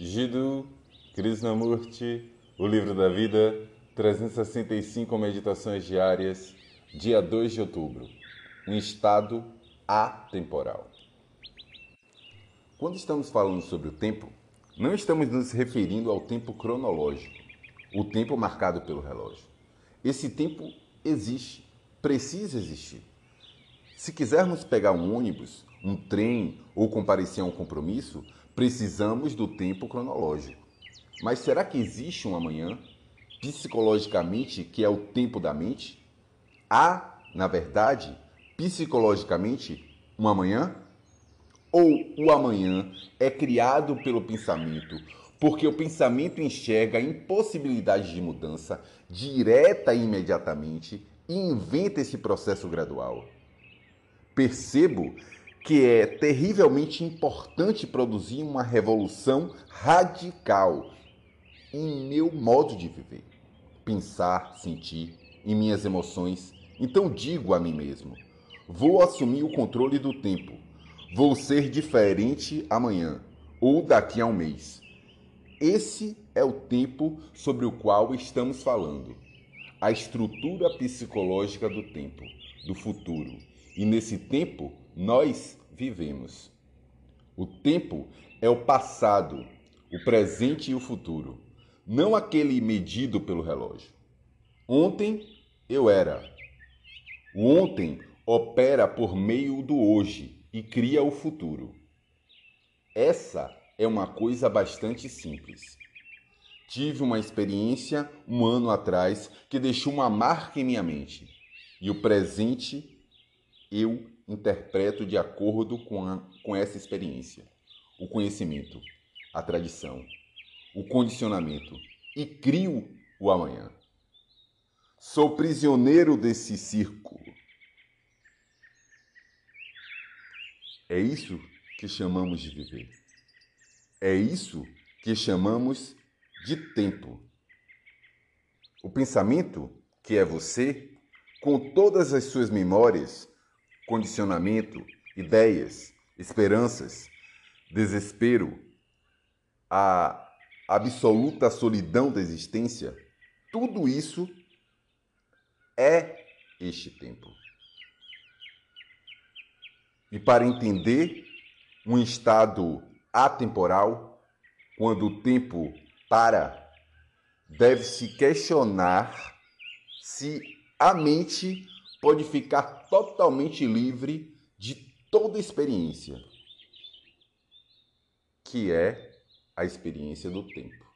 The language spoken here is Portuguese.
Jiddu Krishnamurti, O Livro da Vida, 365 Meditações Diárias, dia 2 de outubro. Um estado atemporal. Quando estamos falando sobre o tempo, não estamos nos referindo ao tempo cronológico, o tempo marcado pelo relógio. Esse tempo existe, precisa existir. Se quisermos pegar um ônibus, um trem ou comparecer a um compromisso, precisamos do tempo cronológico. Mas será que existe um amanhã, psicologicamente, que é o tempo da mente? Há, na verdade, psicologicamente, um amanhã? Ou o amanhã é criado pelo pensamento, porque o pensamento enxerga a impossibilidade de mudança direta e imediatamente e inventa esse processo gradual? percebo que é terrivelmente importante produzir uma revolução radical em meu modo de viver, pensar, sentir, em minhas emoções. Então digo a mim mesmo: vou assumir o controle do tempo. Vou ser diferente amanhã ou daqui a um mês. Esse é o tempo sobre o qual estamos falando. A estrutura psicológica do tempo, do futuro e nesse tempo nós vivemos. O tempo é o passado, o presente e o futuro, não aquele medido pelo relógio. Ontem eu era. O ontem opera por meio do hoje e cria o futuro. Essa é uma coisa bastante simples. Tive uma experiência um ano atrás que deixou uma marca em minha mente. E o presente eu interpreto de acordo com, a, com essa experiência, o conhecimento, a tradição, o condicionamento e crio o amanhã. Sou prisioneiro desse círculo. É isso que chamamos de viver. É isso que chamamos de tempo. O pensamento, que é você, com todas as suas memórias, condicionamento, ideias, esperanças, desespero, a absoluta solidão da existência, tudo isso é este tempo. E para entender um estado atemporal, quando o tempo para, deve-se questionar se a mente pode ficar totalmente livre de toda experiência, que é a experiência do tempo.